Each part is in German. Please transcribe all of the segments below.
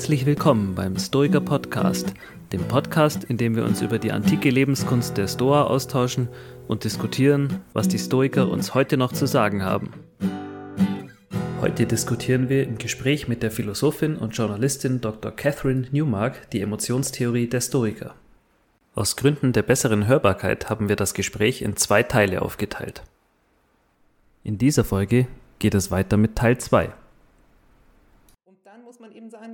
Herzlich willkommen beim Stoiker Podcast, dem Podcast, in dem wir uns über die antike Lebenskunst der Stoa austauschen und diskutieren, was die Stoiker uns heute noch zu sagen haben. Heute diskutieren wir im Gespräch mit der Philosophin und Journalistin Dr. Catherine Newmark die Emotionstheorie der Stoiker. Aus Gründen der besseren Hörbarkeit haben wir das Gespräch in zwei Teile aufgeteilt. In dieser Folge geht es weiter mit Teil 2 man eben sagen,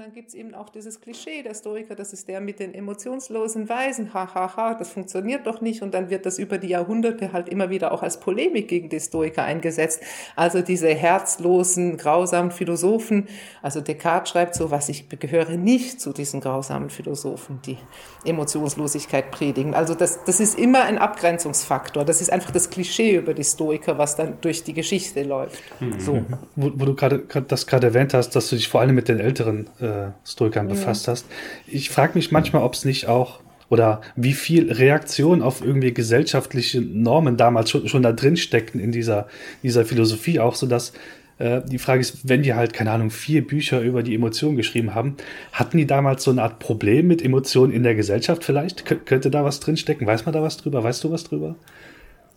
dann gibt es eben auch dieses Klischee der Stoiker, das ist der mit den emotionslosen Weisen, ha, ha, ha, das funktioniert doch nicht und dann wird das über die Jahrhunderte halt immer wieder auch als Polemik gegen die Stoiker eingesetzt. Also diese herzlosen, grausamen Philosophen, also Descartes schreibt so, was ich gehöre nicht zu diesen grausamen Philosophen, die Emotionslosigkeit predigen. Also das, das ist immer ein Abgrenzungsfaktor, das ist einfach das Klischee über die Stoiker, was dann durch die Geschichte läuft. Mhm. So. Wo, wo du gerade das gerade erwähnt hast, dass du dich vor allem mit den älteren älteren äh, Stoikern befasst hast. Ich frage mich manchmal, ob es nicht auch oder wie viel Reaktion auf irgendwie gesellschaftliche Normen damals schon, schon da drin steckten in dieser, dieser Philosophie auch, so dass äh, die Frage ist, wenn die halt, keine Ahnung, vier Bücher über die Emotionen geschrieben haben, hatten die damals so eine Art Problem mit Emotionen in der Gesellschaft vielleicht? Kön könnte da was drinstecken? Weiß man da was drüber? Weißt du was drüber?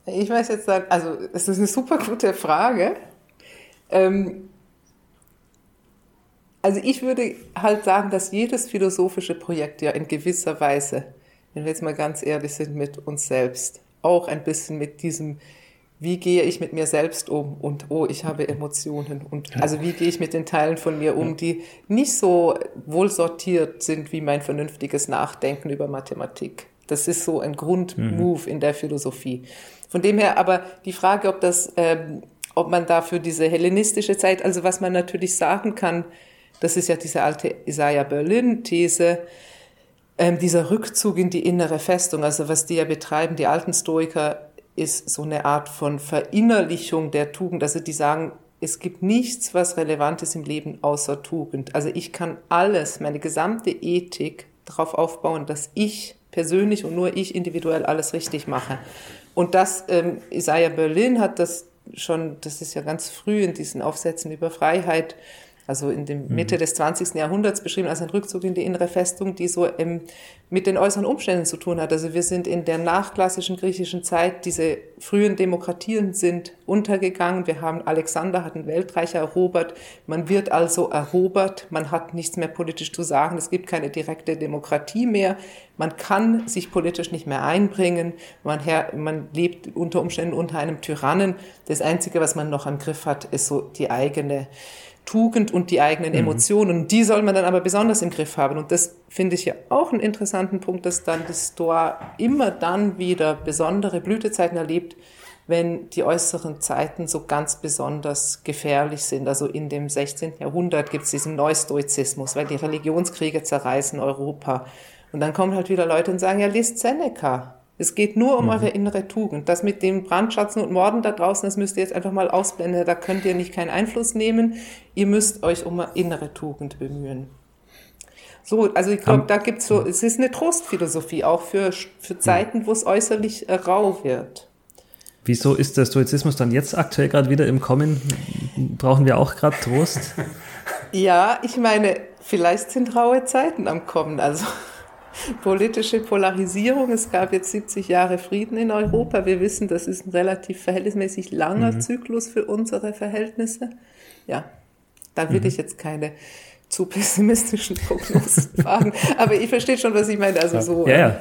Ich weiß jetzt, also es ist eine super gute Frage. Ähm, also ich würde halt sagen, dass jedes philosophische Projekt ja in gewisser Weise, wenn wir jetzt mal ganz ehrlich sind mit uns selbst, auch ein bisschen mit diesem, wie gehe ich mit mir selbst um und oh, ich habe Emotionen und also wie gehe ich mit den Teilen von mir um, die nicht so wohl sortiert sind wie mein vernünftiges Nachdenken über Mathematik. Das ist so ein Grundmove mhm. in der Philosophie. Von dem her aber die Frage, ob das, ähm, ob man dafür diese hellenistische Zeit, also was man natürlich sagen kann, das ist ja diese alte Isaiah Berlin-These, ähm, dieser Rückzug in die innere Festung. Also was die ja betreiben, die alten Stoiker, ist so eine Art von Verinnerlichung der Tugend. Also die sagen, es gibt nichts, was relevant ist im Leben außer Tugend. Also ich kann alles, meine gesamte Ethik darauf aufbauen, dass ich persönlich und nur ich individuell alles richtig mache. Und das, ähm, Isaiah Berlin hat das schon, das ist ja ganz früh in diesen Aufsätzen über Freiheit, also in der Mitte mhm. des 20. Jahrhunderts beschrieben als ein Rückzug in die innere Festung, die so ähm, mit den äußeren Umständen zu tun hat. Also wir sind in der nachklassischen griechischen Zeit, diese frühen Demokratien sind untergegangen. Wir haben Alexander hat ein Weltreich erobert. Man wird also erobert. Man hat nichts mehr politisch zu sagen. Es gibt keine direkte Demokratie mehr. Man kann sich politisch nicht mehr einbringen. Man, her, man lebt unter Umständen unter einem Tyrannen. Das Einzige, was man noch am Griff hat, ist so die eigene Tugend und die eigenen mhm. Emotionen. Die soll man dann aber besonders im Griff haben. Und das finde ich ja auch einen interessanten Punkt, dass dann die Stoa immer dann wieder besondere Blütezeiten erlebt, wenn die äußeren Zeiten so ganz besonders gefährlich sind. Also in dem 16. Jahrhundert gibt es diesen Neustoizismus, weil die Religionskriege zerreißen Europa. Und dann kommen halt wieder Leute und sagen, ja, lest Seneca. Es geht nur um mhm. eure innere Tugend. Das mit dem Brandschatzen und Morden da draußen, das müsst ihr jetzt einfach mal ausblenden. Da könnt ihr nicht keinen Einfluss nehmen. Ihr müsst euch um innere Tugend bemühen. So, also ich glaube, da gibt's so, es ist eine Trostphilosophie, auch für, für Zeiten, wo es äußerlich äh, rau wird. Wieso ist der Stoizismus dann jetzt aktuell gerade wieder im Kommen? Brauchen wir auch gerade Trost? ja, ich meine, vielleicht sind raue Zeiten am Kommen. Also politische Polarisierung. Es gab jetzt 70 Jahre Frieden in Europa. Wir wissen, das ist ein relativ verhältnismäßig langer mhm. Zyklus für unsere Verhältnisse. Ja, da will mhm. ich jetzt keine zu pessimistischen Prognosen wagen. Aber ich verstehe schon, was ich meine. Also so. Ja, ja. Äh,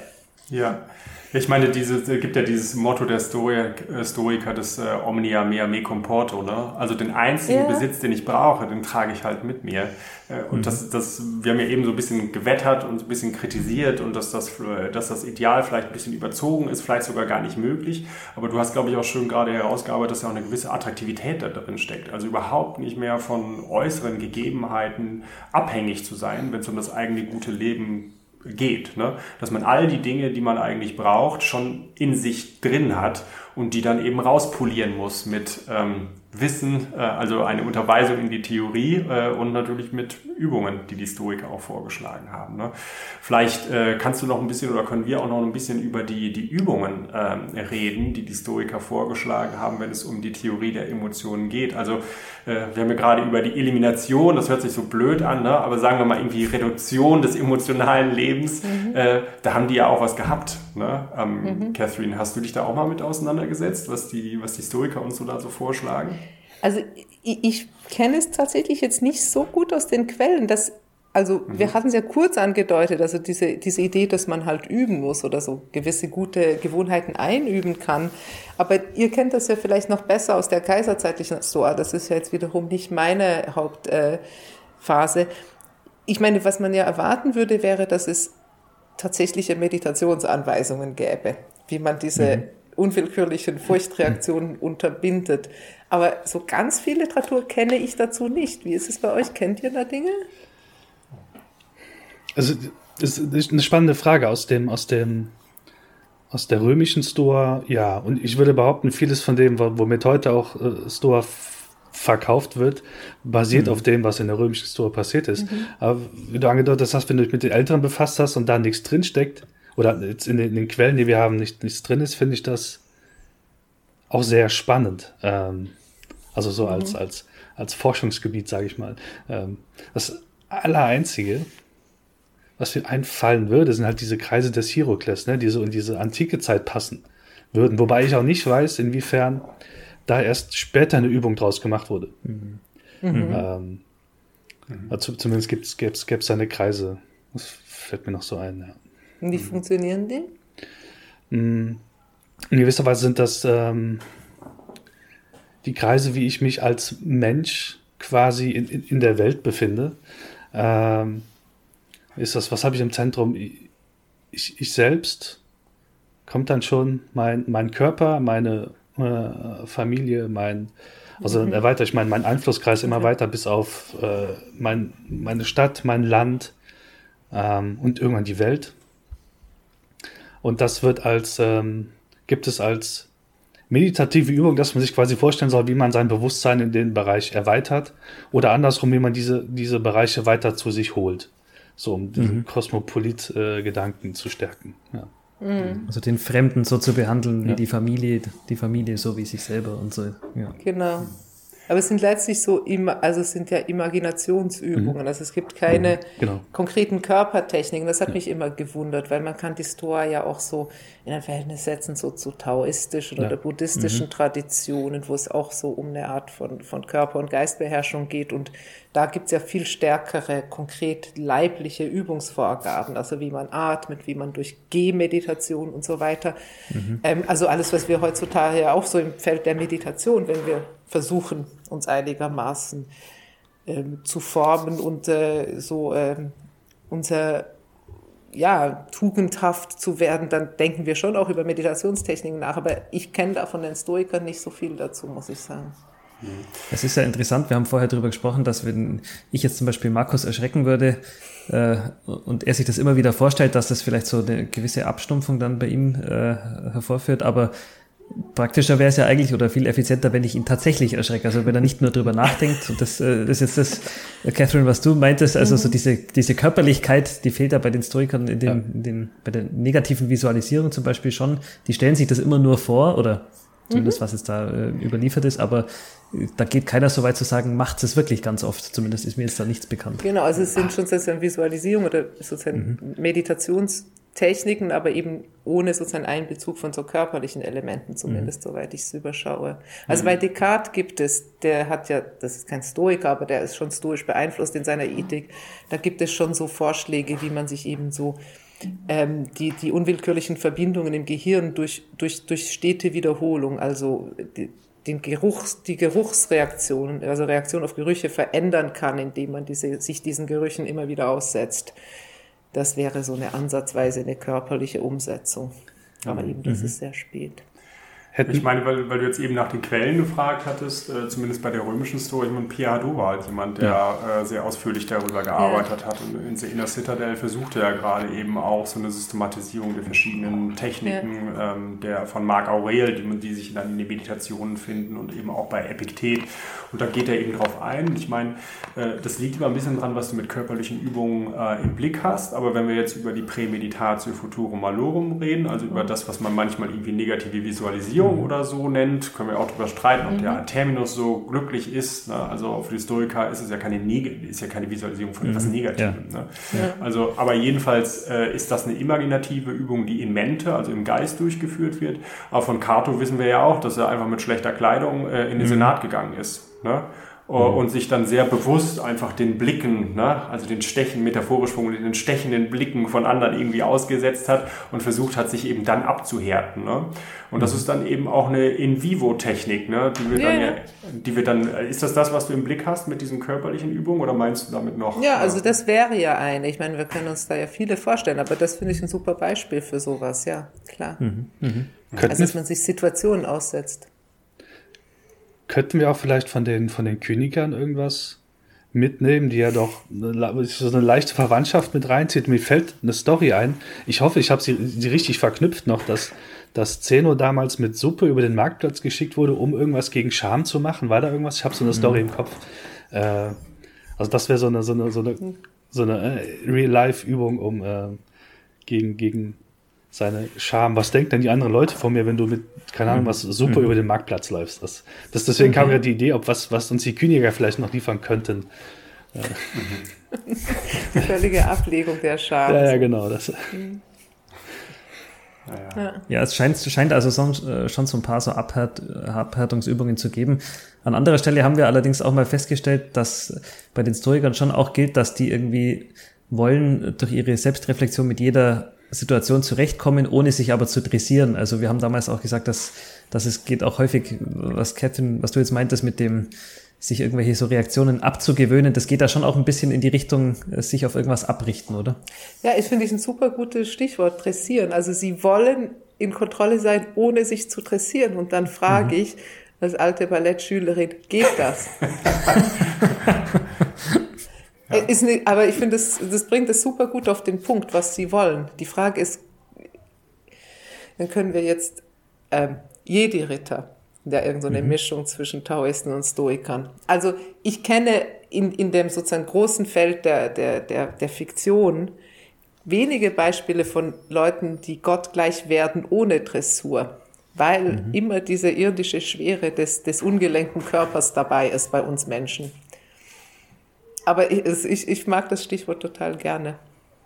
ja. Ich meine, diese, gibt ja dieses Motto der Stoiker, äh, Stoiker das äh, Omnia mea me comporto, ne? Also den einzigen ja. Besitz, den ich brauche, den trage ich halt mit mir. Äh, und mhm. das, das, wir haben ja eben so ein bisschen gewettert und ein bisschen kritisiert und dass das, dass das Ideal vielleicht ein bisschen überzogen ist, vielleicht sogar gar nicht möglich. Aber du hast, glaube ich, auch schön gerade herausgearbeitet, dass ja auch eine gewisse Attraktivität da drin steckt. Also überhaupt nicht mehr von äußeren Gegebenheiten abhängig zu sein, wenn es um das eigene gute Leben geht. Ne? Dass man all die Dinge, die man eigentlich braucht, schon in sich drin hat und die dann eben rauspolieren muss mit ähm, Wissen, äh, also eine Unterweisung in die Theorie äh, und natürlich mit Übungen, die die Stoiker auch vorgeschlagen haben. Ne? Vielleicht äh, kannst du noch ein bisschen oder können wir auch noch ein bisschen über die, die Übungen äh, reden, die die Stoiker vorgeschlagen haben, wenn es um die Theorie der Emotionen geht. Also äh, wir haben ja gerade über die Elimination, das hört sich so blöd an, ne? aber sagen wir mal irgendwie Reduktion des emotionalen Lebens, mhm. äh, da haben die ja auch was gehabt. Ne? Ähm, mhm. Catherine, hast du dich da auch mal mit auseinandergesetzt, was die, was die Stoiker uns so da so vorschlagen? Also ich, ich kenne es tatsächlich jetzt nicht so gut aus den Quellen, dass also mhm. wir hatten es ja kurz angedeutet, also diese, diese Idee, dass man halt üben muss oder so gewisse gute Gewohnheiten einüben kann. Aber ihr kennt das ja vielleicht noch besser aus der kaiserzeitlichen Stoa. Das ist ja jetzt wiederum nicht meine Hauptphase. Äh, ich meine, was man ja erwarten würde, wäre, dass es tatsächliche Meditationsanweisungen gäbe, wie man diese mhm. unwillkürlichen Furchtreaktionen unterbindet. Aber so ganz viel Literatur kenne ich dazu nicht. Wie ist es bei euch? Kennt ihr da Dinge? Also, das ist eine spannende Frage aus dem, aus dem, aus der römischen Stoa, ja. Und ich würde behaupten, vieles von dem, womit heute auch äh, Stoa verkauft wird, basiert mhm. auf dem, was in der römischen Stoa passiert ist. Mhm. Aber wie du angedeutet hast, wenn du dich mit den Älteren befasst hast und da nichts drinsteckt, oder jetzt in den, in den Quellen, die wir haben, nicht, nichts drin ist, finde ich das auch sehr spannend. Ähm, also so mhm. als, als, als Forschungsgebiet, sage ich mal. Ähm, das Allereinzige, was mir einfallen würde, sind halt diese Kreise des Hierokles, ne, die so in diese antike Zeit passen würden. Wobei ich auch nicht weiß, inwiefern da erst später eine Übung draus gemacht wurde. Mhm. Mhm. Ähm, mhm. Also zumindest gäbe es seine Kreise. Das fällt mir noch so ein. Ja. Wie funktionieren die? In gewisser Weise sind das ähm, die Kreise, wie ich mich als Mensch quasi in, in, in der Welt befinde. Ähm, ist das, was habe ich im Zentrum? Ich, ich selbst, kommt dann schon mein, mein Körper, meine äh, Familie, mein, also mhm. erweitere ich meinen mein Einflusskreis immer weiter bis auf äh, mein, meine Stadt, mein Land ähm, und irgendwann die Welt. Und das wird als, ähm, gibt es als meditative Übung, dass man sich quasi vorstellen soll, wie man sein Bewusstsein in den Bereich erweitert oder andersrum, wie man diese, diese Bereiche weiter zu sich holt. So, um diesen mhm. Kosmopolit-Gedanken äh, zu stärken. Ja. Mhm. Also den Fremden so zu behandeln ja. wie die Familie, die Familie so wie sich selber und so. Ja. Genau. Aber es sind letztlich so, also es sind ja Imaginationsübungen. Mhm. Also es gibt keine mhm. genau. konkreten Körpertechniken. Das hat ja. mich immer gewundert, weil man kann die Stoa ja auch so in ein Verhältnis setzen, so zu taoistischen ja. oder buddhistischen mhm. Traditionen, wo es auch so um eine Art von, von Körper- und Geistbeherrschung geht. Und da gibt es ja viel stärkere, konkret leibliche Übungsvorgaben, also wie man atmet, wie man durch Gehmeditation und so weiter. Mhm. Ähm, also alles, was wir heutzutage ja auch so im Feld der Meditation, wenn wir versuchen, uns einigermaßen ähm, zu formen und äh, so ähm, unser ja, tugendhaft zu werden, dann denken wir schon auch über Meditationstechniken nach. Aber ich kenne da von den Stoikern nicht so viel dazu, muss ich sagen. Es ist ja interessant, wir haben vorher darüber gesprochen, dass wenn ich jetzt zum Beispiel Markus erschrecken würde äh, und er sich das immer wieder vorstellt, dass das vielleicht so eine gewisse Abstumpfung dann bei ihm äh, hervorführt, aber praktischer wäre es ja eigentlich oder viel effizienter, wenn ich ihn tatsächlich erschrecke. Also wenn er nicht nur drüber nachdenkt. Und das, äh, das ist jetzt das, äh, Catherine, was du meintest, also so mhm. diese, diese Körperlichkeit, die fehlt ja bei den Stoikern in den, ja. in den, bei der negativen Visualisierung zum Beispiel schon. Die stellen sich das immer nur vor oder zumindest mhm. was jetzt da äh, überliefert ist, aber äh, da geht keiner so weit zu sagen, macht es wirklich ganz oft. Zumindest ist mir jetzt da nichts bekannt. Genau, also es sind schon sozusagen Visualisierung oder sozusagen mhm. Meditations- Techniken, aber eben ohne sozusagen Einbezug von so körperlichen Elementen, zumindest mhm. soweit ich es überschaue. Also mhm. bei Descartes gibt es, der hat ja, das ist kein Stoiker, aber der ist schon stoisch beeinflusst in seiner Ethik, da gibt es schon so Vorschläge, wie man sich eben so ähm, die, die unwillkürlichen Verbindungen im Gehirn durch, durch, durch stete Wiederholung, also die, den Geruchs, die Geruchsreaktionen, also Reaktion auf Gerüche verändern kann, indem man diese, sich diesen Gerüchen immer wieder aussetzt. Das wäre so eine ansatzweise eine körperliche Umsetzung. Aber mhm. eben, das mhm. ist sehr spät. Hätten. Ich meine, weil, weil du jetzt eben nach den Quellen gefragt hattest, äh, zumindest bei der römischen Story, ich meine, Pierre Hadot war halt jemand, der ja. äh, sehr ausführlich darüber gearbeitet ja. hat. Und in The Inner Citadel versuchte er gerade eben auch so eine Systematisierung der verschiedenen Techniken, ja. ähm, der von Marc Aurel, die, die sich dann in den Meditationen finden und eben auch bei Epiktet. Und da geht er eben drauf ein. Ich meine, äh, das liegt immer ein bisschen dran, was du mit körperlichen Übungen äh, im Blick hast. Aber wenn wir jetzt über die Prämeditatio Futurum Malorum reden, also über das, was man manchmal irgendwie negative Visualisierung mhm. oder so nennt, können wir auch darüber streiten, ob mhm. der Terminus so glücklich ist. Ne? Also für die Historiker ist es ja keine, Neg ist ja keine Visualisierung von mhm. etwas Negativem. Ja. Ne? Ja. Also, aber jedenfalls äh, ist das eine imaginative Übung, die in Mente, also im Geist durchgeführt wird. Aber von Cato wissen wir ja auch, dass er einfach mit schlechter Kleidung äh, in den mhm. Senat gegangen ist. Ne? Mhm. und sich dann sehr bewusst einfach den Blicken, ne, also den Stechen, metaphorisch formuliert, den stechenden Blicken von anderen irgendwie ausgesetzt hat und versucht hat, sich eben dann abzuhärten. Ne? Und das mhm. ist dann eben auch eine In-vivo-Technik, ne, die wir ja, dann, ja, die wir dann, ist das das, was du im Blick hast mit diesen körperlichen Übungen oder meinst du damit noch? Ja, also das wäre ja eine. Ich meine, wir können uns da ja viele vorstellen, aber das finde ich ein super Beispiel für sowas, ja, klar. Mhm. Mhm. Also, dass man sich Situationen aussetzt könnten wir auch vielleicht von den, von den Königern irgendwas mitnehmen, die ja doch so eine leichte Verwandtschaft mit reinzieht. Mir fällt eine Story ein. Ich hoffe, ich habe sie, sie richtig verknüpft noch, dass, dass Zeno damals mit Suppe über den Marktplatz geschickt wurde, um irgendwas gegen Scham zu machen. War da irgendwas? Ich habe so eine Story im Kopf. Äh, also das wäre so eine, so eine, so eine, so eine äh, Real-Life-Übung, um äh, gegen, gegen seine Scham. Was denken denn die anderen Leute von mir, wenn du mit, keine Ahnung, was super mhm. über den Marktplatz läufst? Das, das deswegen okay. kam ja die Idee, ob was, was uns die Kündiger vielleicht noch liefern könnten. Die völlige Ablegung der Scham. Ja, ja, genau. Das. Mhm. Ja, ja. es scheint, scheint also so, äh, schon so ein paar so Abhärt, Abhärtungsübungen zu geben. An anderer Stelle haben wir allerdings auch mal festgestellt, dass bei den Stoikern schon auch gilt, dass die irgendwie wollen durch ihre Selbstreflexion mit jeder Situation zurechtkommen, ohne sich aber zu dressieren. Also wir haben damals auch gesagt, dass, dass es geht auch häufig, was Catherine, was du jetzt meintest mit dem, sich irgendwelche so Reaktionen abzugewöhnen, das geht da schon auch ein bisschen in die Richtung, äh, sich auf irgendwas abrichten, oder? Ja, ich finde ich ein super gutes Stichwort, dressieren. Also sie wollen in Kontrolle sein, ohne sich zu dressieren. Und dann frage mhm. ich als alte Ballettschülerin, geht das? Ja. Äh, ist nicht, aber ich finde, das, das bringt es super gut auf den Punkt, was sie wollen. Die Frage ist, dann können wir jetzt ähm, Jedi-Ritter, der irgendeine so mhm. Mischung zwischen Taoisten und Stoikern. Also ich kenne in, in dem sozusagen großen Feld der, der, der, der Fiktion wenige Beispiele von Leuten, die Gott gleich werden ohne Dressur, weil mhm. immer diese irdische Schwere des, des ungelenken Körpers dabei ist bei uns Menschen aber ich, ich, ich mag das Stichwort total gerne.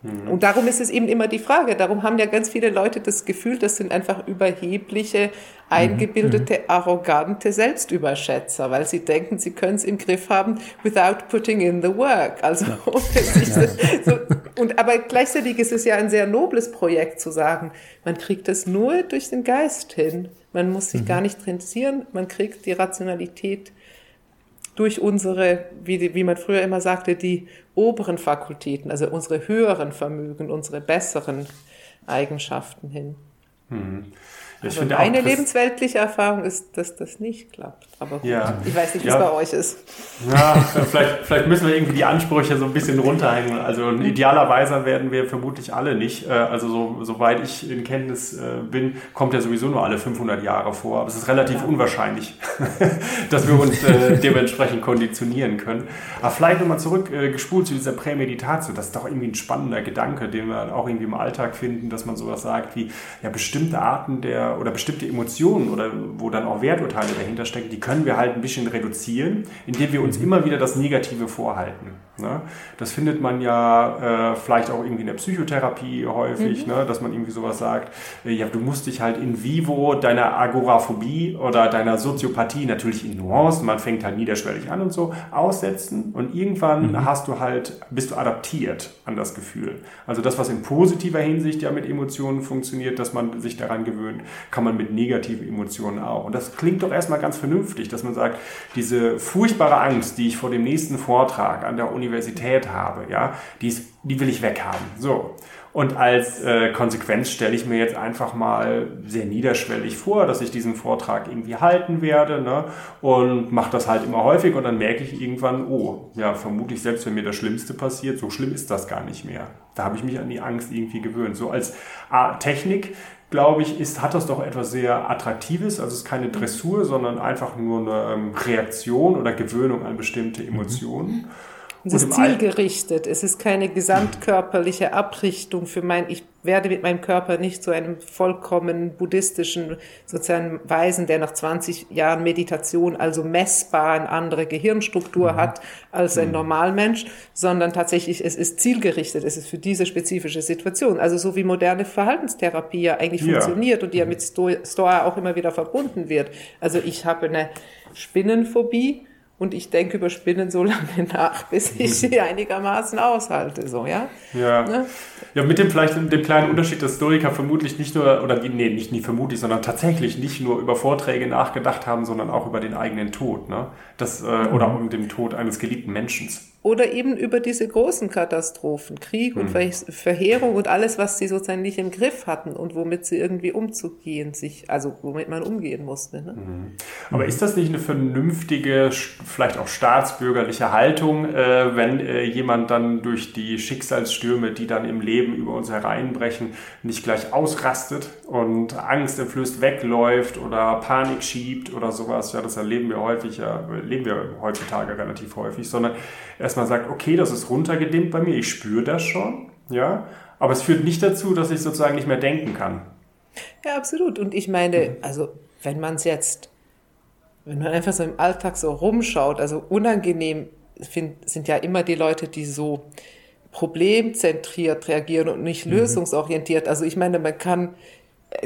Mhm. Und darum ist es eben immer die Frage. Darum haben ja ganz viele Leute das Gefühl, das sind einfach überhebliche, eingebildete, mhm. arrogante Selbstüberschätzer, weil sie denken, sie können es im Griff haben without putting in the work. Also, ja. so, und, aber gleichzeitig ist es ja ein sehr nobles Projekt zu sagen, man kriegt es nur durch den Geist hin. Man muss sich mhm. gar nicht trainieren, man kriegt die Rationalität durch unsere, wie, wie man früher immer sagte, die oberen Fakultäten, also unsere höheren Vermögen, unsere besseren Eigenschaften hin. Mhm. Ich also meine auch, lebensweltliche Erfahrung ist, dass das nicht klappt. Aber gut, ja. ich weiß nicht, wie es bei euch ist. Ja, vielleicht, vielleicht müssen wir irgendwie die Ansprüche so ein bisschen runterhängen. Also ein idealer Weiser werden wir vermutlich alle nicht. Äh, also so, soweit ich in Kenntnis äh, bin, kommt er sowieso nur alle 500 Jahre vor. Aber es ist relativ ja. unwahrscheinlich, dass wir uns äh, dementsprechend konditionieren können. Aber vielleicht nochmal zurückgespult zu dieser Prämeditation. Das ist doch irgendwie ein spannender Gedanke, den wir auch irgendwie im Alltag finden, dass man sowas sagt wie, ja, bestimmte Arten der oder bestimmte Emotionen oder wo dann auch Werturteile dahinter stecken, die können wir halt ein bisschen reduzieren, indem wir uns mhm. immer wieder das Negative vorhalten. Ne? Das findet man ja äh, vielleicht auch irgendwie in der Psychotherapie häufig, mhm. ne? dass man irgendwie sowas sagt, äh, ja, du musst dich halt in vivo deiner Agoraphobie oder deiner Soziopathie natürlich in Nuancen, man fängt halt niederschwellig an und so, aussetzen und irgendwann mhm. hast du halt, bist du adaptiert an das Gefühl. Also das, was in positiver Hinsicht ja mit Emotionen funktioniert, dass man sich daran gewöhnt, kann man mit negativen Emotionen auch. Und das klingt doch erstmal ganz vernünftig, dass man sagt, diese furchtbare Angst, die ich vor dem nächsten Vortrag an der Universität habe, ja, die, ist, die will ich weghaben. So. Und als äh, Konsequenz stelle ich mir jetzt einfach mal sehr niederschwellig vor, dass ich diesen Vortrag irgendwie halten werde ne? und mache das halt immer häufig und dann merke ich irgendwann, oh, ja, vermutlich selbst wenn mir das Schlimmste passiert, so schlimm ist das gar nicht mehr. Da habe ich mich an die Angst irgendwie gewöhnt. So als ah, Technik glaube ich, ist, hat das doch etwas sehr Attraktives. Also es ist keine Dressur, sondern einfach nur eine ähm, Reaktion oder Gewöhnung an bestimmte Emotionen. Mhm. Es ist zielgerichtet. Es ist keine gesamtkörperliche Abrichtung für mein, ich werde mit meinem Körper nicht zu einem vollkommen buddhistischen, sozusagen Weisen, der nach 20 Jahren Meditation also messbar eine andere Gehirnstruktur mhm. hat als ein mhm. Normalmensch, sondern tatsächlich, es ist zielgerichtet. Es ist für diese spezifische Situation. Also so wie moderne Verhaltenstherapie ja eigentlich ja. funktioniert und die ja mit Stoa auch immer wieder verbunden wird. Also ich habe eine Spinnenphobie und ich denke über Spinnen so lange nach, bis ich sie einigermaßen aushalte, so, ja? Ja. Ne? Ja, mit dem vielleicht dem kleinen Unterschied, dass Historiker vermutlich nicht nur, oder nee, nicht, nicht vermutlich, sondern tatsächlich nicht nur über Vorträge nachgedacht haben, sondern auch über den eigenen Tod, ne? Das, äh, oder mhm. um den Tod eines geliebten Menschen. Oder eben über diese großen Katastrophen, Krieg und mhm. Verheerung und alles, was sie sozusagen nicht im Griff hatten und womit sie irgendwie umzugehen, sich, also womit man umgehen musste. Ne? Mhm. Aber ist das nicht eine vernünftige, vielleicht auch staatsbürgerliche Haltung, äh, wenn äh, jemand dann durch die Schicksalsstürme, die dann im Leben über uns hereinbrechen, nicht gleich ausrastet und angstentflößt wegläuft oder Panik schiebt oder sowas? Ja, das erleben wir häufig, ja, erleben wir heutzutage relativ häufig, sondern erstmal sagt, okay, das ist runtergedimmt bei mir, ich spüre das schon, ja, aber es führt nicht dazu, dass ich sozusagen nicht mehr denken kann. Ja, absolut. Und ich meine, also wenn man es jetzt, wenn man einfach so im Alltag so rumschaut, also unangenehm find, sind ja immer die Leute, die so problemzentriert reagieren und nicht mhm. lösungsorientiert. Also ich meine, man kann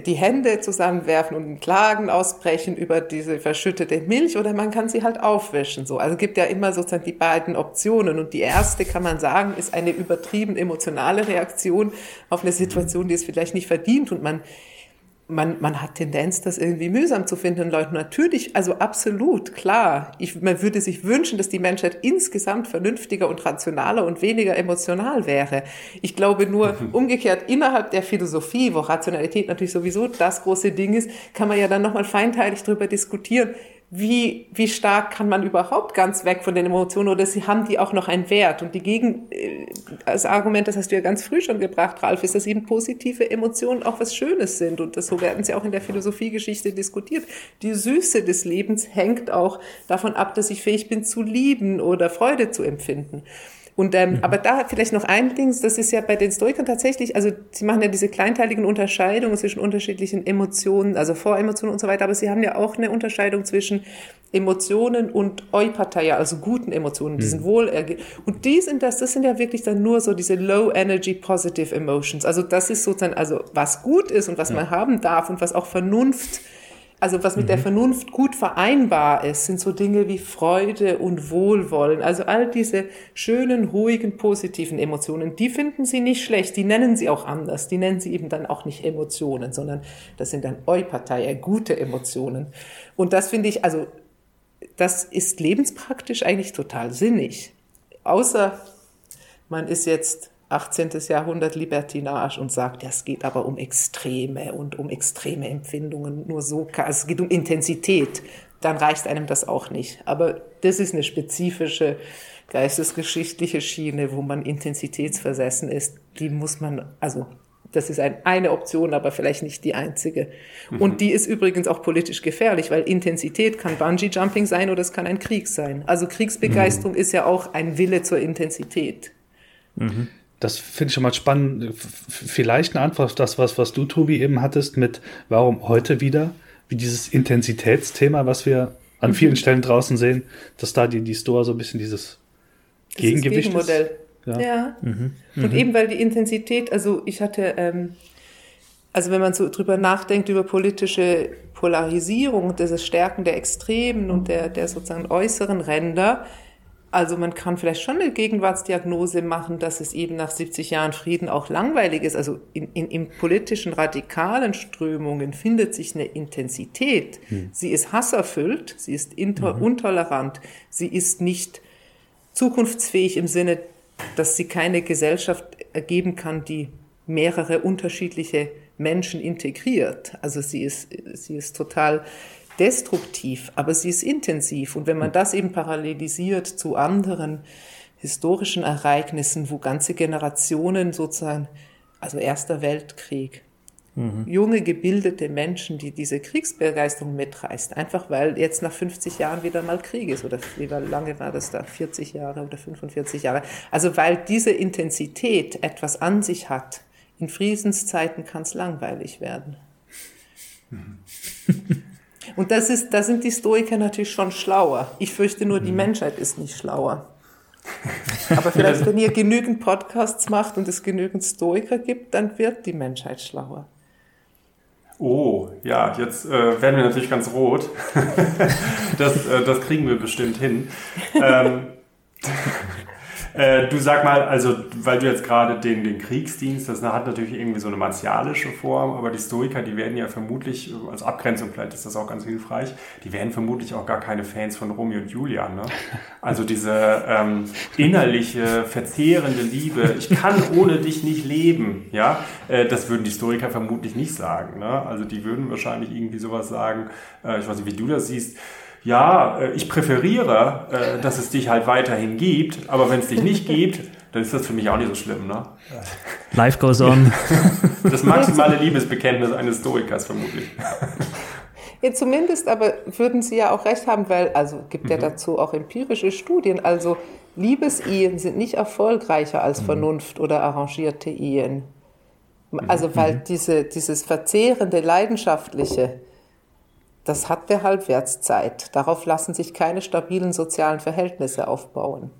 die Hände zusammenwerfen und Klagen ausbrechen über diese verschüttete Milch oder man kann sie halt aufwischen. So, also gibt ja immer sozusagen die beiden Optionen und die erste kann man sagen ist eine übertrieben emotionale Reaktion auf eine Situation, die es vielleicht nicht verdient und man man, man hat Tendenz, das irgendwie mühsam zu finden, Leute. Natürlich, also absolut, klar. Ich, man würde sich wünschen, dass die Menschheit insgesamt vernünftiger und rationaler und weniger emotional wäre. Ich glaube nur, umgekehrt, innerhalb der Philosophie, wo Rationalität natürlich sowieso das große Ding ist, kann man ja dann nochmal feinteilig darüber diskutieren, wie, wie stark kann man überhaupt ganz weg von den Emotionen oder sie haben die auch noch einen Wert? Und die Gegen, äh, das Argument, das hast du ja ganz früh schon gebracht, Ralf, ist, dass eben positive Emotionen auch was Schönes sind. Und das, so werden sie auch in der Philosophiegeschichte diskutiert. Die Süße des Lebens hängt auch davon ab, dass ich fähig bin zu lieben oder Freude zu empfinden. Und ähm, mhm. aber da vielleicht noch ein Ding, das ist ja bei den Stoikern tatsächlich, also sie machen ja diese kleinteiligen Unterscheidungen zwischen unterschiedlichen Emotionen, also Voremotionen und so weiter, aber sie haben ja auch eine Unterscheidung zwischen Emotionen und Eupatheia, also guten Emotionen, diesen mhm. Wohlergehen. Und die sind das, das sind ja wirklich dann nur so diese Low Energy Positive Emotions. Also das ist sozusagen, also was gut ist und was ja. man haben darf und was auch Vernunft also was mit mhm. der Vernunft gut vereinbar ist, sind so Dinge wie Freude und Wohlwollen. Also all diese schönen, ruhigen, positiven Emotionen, die finden sie nicht schlecht. Die nennen sie auch anders. Die nennen sie eben dann auch nicht Emotionen, sondern das sind dann Eupartei, gute Emotionen. Und das finde ich, also das ist lebenspraktisch eigentlich total sinnig. Außer man ist jetzt 18. Jahrhundert Libertinage und sagt, ja, es geht aber um Extreme und um extreme Empfindungen. Nur so, kann, also es geht um Intensität. Dann reicht einem das auch nicht. Aber das ist eine spezifische geistesgeschichtliche Schiene, wo man intensitätsversessen ist. Die muss man, also das ist ein, eine Option, aber vielleicht nicht die einzige. Mhm. Und die ist übrigens auch politisch gefährlich, weil Intensität kann Bungee-Jumping sein oder es kann ein Krieg sein. Also Kriegsbegeisterung mhm. ist ja auch ein Wille zur Intensität. Mhm das finde ich schon mal spannend. Vielleicht eine Antwort auf das, was, was du, Tobi, eben hattest, mit warum heute wieder, wie dieses Intensitätsthema, was wir an vielen mhm. Stellen draußen sehen, dass da die, die Store so ein bisschen dieses das Gegengewicht ist. Gegenmodell. Ja. ja. Mhm. Und mhm. eben weil die Intensität, also ich hatte, ähm, also wenn man so drüber nachdenkt, über politische Polarisierung, dieses Stärken der Extremen und der, der sozusagen äußeren Ränder, also man kann vielleicht schon eine Gegenwartsdiagnose machen, dass es eben nach 70 Jahren Frieden auch langweilig ist. Also in, in, in politischen radikalen Strömungen findet sich eine Intensität. Hm. Sie ist hasserfüllt, sie ist inter, mhm. intolerant, sie ist nicht zukunftsfähig im Sinne, dass sie keine Gesellschaft ergeben kann, die mehrere unterschiedliche Menschen integriert. Also sie ist, sie ist total destruktiv, aber sie ist intensiv. Und wenn man das eben parallelisiert zu anderen historischen Ereignissen, wo ganze Generationen sozusagen, also Erster Weltkrieg, mhm. junge, gebildete Menschen, die diese Kriegsbegeisterung mitreißt, einfach weil jetzt nach 50 Jahren wieder mal Krieg ist oder wie lange war das da, 40 Jahre oder 45 Jahre. Also weil diese Intensität etwas an sich hat, in Friedenszeiten kann es langweilig werden. Mhm. Und das ist, da sind die Stoiker natürlich schon schlauer. Ich fürchte nur, die mhm. Menschheit ist nicht schlauer. Aber vielleicht, wenn ihr genügend Podcasts macht und es genügend Stoiker gibt, dann wird die Menschheit schlauer. Oh, ja, jetzt äh, werden wir natürlich ganz rot. das, äh, das kriegen wir bestimmt hin. Ähm, äh, du sag mal, also, weil du jetzt gerade den, den Kriegsdienst, das hat natürlich irgendwie so eine martialische Form, aber die Stoiker, die werden ja vermutlich, als Abgrenzung vielleicht ist das auch ganz hilfreich, die werden vermutlich auch gar keine Fans von Romeo und Julia. Ne? Also diese ähm, innerliche, verzehrende Liebe, ich kann ohne dich nicht leben, ja, äh, das würden die Stoiker vermutlich nicht sagen. Ne? Also die würden wahrscheinlich irgendwie sowas sagen, äh, ich weiß nicht, wie du das siehst, ja, äh, ich präferiere, äh, dass es dich halt weiterhin gibt, aber wenn es dich nicht gibt, dann ist das für mich auch nicht so schlimm. Ne? Life goes on. Das maximale Liebesbekenntnis eines Stoikers vermutlich. Ja, zumindest aber würden Sie ja auch recht haben, weil, also gibt mhm. ja dazu auch empirische Studien, also Liebesehen sind nicht erfolgreicher als mhm. Vernunft oder arrangierte Ehen. Also weil mhm. diese, dieses verzehrende, leidenschaftliche, das hat der Halbwertszeit. Darauf lassen sich keine stabilen sozialen Verhältnisse aufbauen.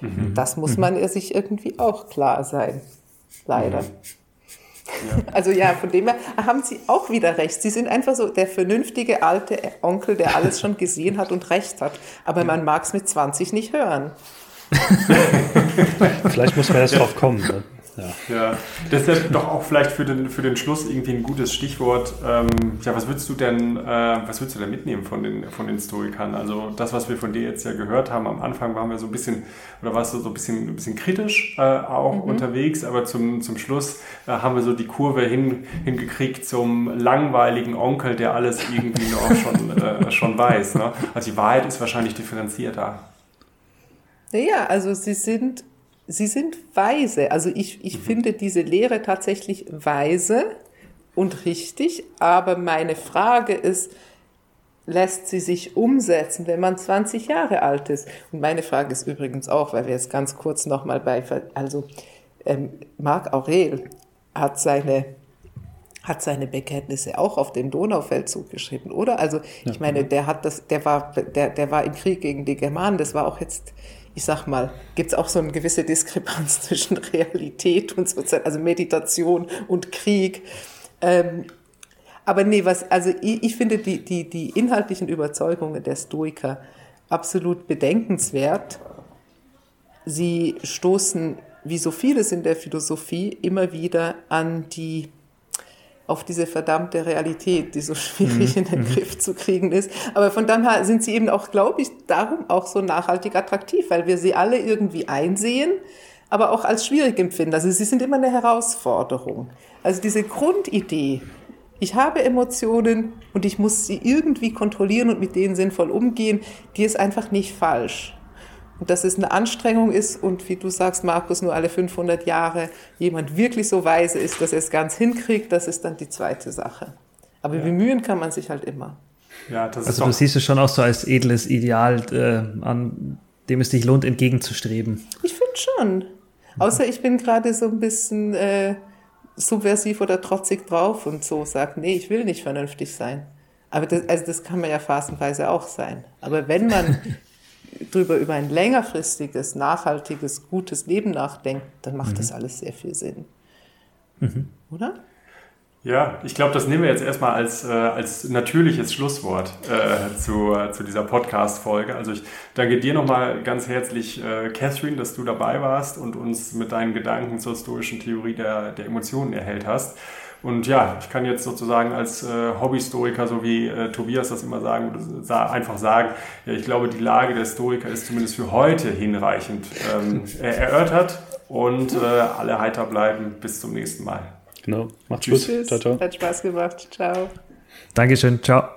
Mhm. Das muss mhm. man sich irgendwie auch klar sein. Leider. Mhm. Ja. Also ja, von dem her haben Sie auch wieder recht. Sie sind einfach so der vernünftige alte Onkel, der alles schon gesehen hat und recht hat. Aber man mag es mit 20 nicht hören. Vielleicht muss man erst drauf kommen. Ne? Ja. ja, das ist doch auch vielleicht für den, für den Schluss irgendwie ein gutes Stichwort. Ähm, ja, was würdest du denn, äh, was würdest du denn mitnehmen von den, von den Stoikern? Also das, was wir von dir jetzt ja gehört haben, am Anfang waren wir so ein bisschen, oder warst du so ein bisschen, ein bisschen kritisch äh, auch mhm. unterwegs, aber zum, zum Schluss äh, haben wir so die Kurve hin, hingekriegt zum langweiligen Onkel, der alles irgendwie noch schon, äh, schon weiß. Ne? Also die Wahrheit ist wahrscheinlich differenzierter. Ja, also sie sind sie sind weise. Also ich, ich mhm. finde diese Lehre tatsächlich weise und richtig, aber meine Frage ist, lässt sie sich umsetzen, wenn man 20 Jahre alt ist? Und meine Frage ist übrigens auch, weil wir jetzt ganz kurz nochmal bei, also ähm, Marc Aurel hat seine hat seine Bekenntnisse auch auf dem Donaufeldzug geschrieben, oder? Also ich meine, genau. der hat das, der war, der, der war im Krieg gegen die Germanen. Das war auch jetzt ich sag mal, gibt es auch so eine gewisse Diskrepanz zwischen Realität und sozusagen, also Meditation und Krieg. Ähm, aber nee, was, also ich, ich finde die, die, die inhaltlichen Überzeugungen der Stoiker absolut bedenkenswert. Sie stoßen, wie so vieles in der Philosophie, immer wieder an die auf diese verdammte Realität, die so schwierig mhm. in den mhm. Griff zu kriegen ist. Aber von daher sind sie eben auch, glaube ich, darum auch so nachhaltig attraktiv, weil wir sie alle irgendwie einsehen, aber auch als schwierig empfinden. Also sie sind immer eine Herausforderung. Also diese Grundidee, ich habe Emotionen und ich muss sie irgendwie kontrollieren und mit denen sinnvoll umgehen, die ist einfach nicht falsch. Und dass es eine Anstrengung ist und wie du sagst, Markus, nur alle 500 Jahre jemand wirklich so weise ist, dass er es ganz hinkriegt, das ist dann die zweite Sache. Aber ja. bemühen kann man sich halt immer. Ja, also du siehst es schon auch so als edles Ideal, äh, an dem es dich lohnt, entgegenzustreben. Ich finde schon. Außer ich bin gerade so ein bisschen äh, subversiv oder trotzig drauf und so sagt, nee, ich will nicht vernünftig sein. Aber das, also das kann man ja phasenweise auch sein. Aber wenn man drüber über ein längerfristiges, nachhaltiges, gutes Leben nachdenkt, dann macht mhm. das alles sehr viel Sinn. Mhm. Oder? Ja, ich glaube, das nehmen wir jetzt erstmal als, äh, als natürliches Schlusswort äh, zu, äh, zu dieser Podcast-Folge. Also ich danke dir nochmal ganz herzlich, äh, Catherine, dass du dabei warst und uns mit deinen Gedanken zur stoischen Theorie der, der Emotionen erhellt hast. Und ja, ich kann jetzt sozusagen als äh, Hobbyhistoriker, so wie äh, Tobias das immer sagen, einfach sagen, ja, ich glaube, die Lage der Historiker ist zumindest für heute hinreichend ähm, erörtert und äh, alle heiter bleiben. Bis zum nächsten Mal. Genau, macht's Tschüss. gut. Ciao, ciao. Hat Spaß gemacht. Ciao. Dankeschön. Ciao.